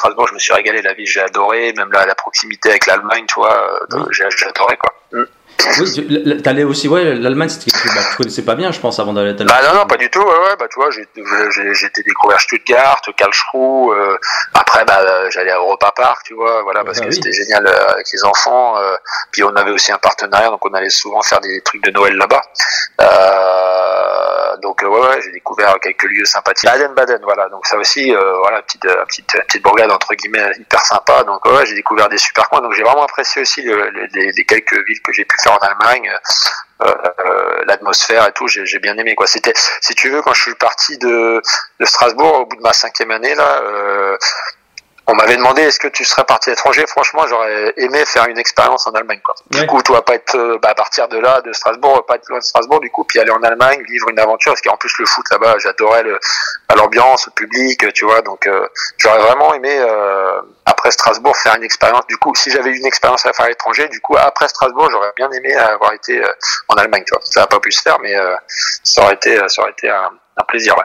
Strasbourg, je me suis régalé, la ville, j'ai adoré, même la, la proximité avec l'Allemagne, tu vois, euh, j'ai j'ai adoré quoi. Mm. Oui, t'allais aussi, ouais, l'Allemagne, c'était bah, tu connaissais pas bien, je pense, avant d'aller. Bah non, non, pas du tout. Ouais, ouais, bah tu vois, été découvert Stuttgart, Karlsruhe. Euh, après, bah euh, j'allais à Europa Park, tu vois, voilà, parce Bah que oui. c'était génial euh, avec les enfants. euh, puis on avait aussi un partenariat, donc on allait souvent faire des trucs de Noël là-bas. Euh, donc euh, ouais, quelques lieux sympathiques. Baden-Baden, voilà. Donc ça aussi, euh, voilà, petite, euh, petite, petite bourgade entre guillemets hyper sympa. Donc ouais, j'ai découvert des super coins. Donc j'ai vraiment apprécié aussi le- le- les, quelques villes que j'ai pu faire en Allemagne. Euh, euh, l'atmosphère et tout, j'ai bien aimé quoi. C'était, si tu veux, quand je suis parti de, de Strasbourg au bout de ma cinquième année là, euh, on m'avait demandé est-ce que tu serais parti à l'étranger? Franchement, j'aurais aimé faire une expérience en Allemagne quoi. Du Ouais. coup, tu vas pas être euh, bah, à partir de là, de Strasbourg, pas être loin de Strasbourg, du coup, puis aller en Allemagne, vivre une aventure. Parce qu'en plus le foot là-bas, j'adorais le, bah, l'ambiance, le public, tu vois. Donc, euh, j'aurais vraiment aimé euh, après Strasbourg faire une expérience. Du coup, si j'avais eu une expérience à faire à l'étranger, du coup après Strasbourg, j'aurais bien aimé avoir été euh, en Allemagne. Tu vois, ça n'a pas pu se faire, mais euh, ça aurait été, ça aurait été un, un plaisir. Ouais.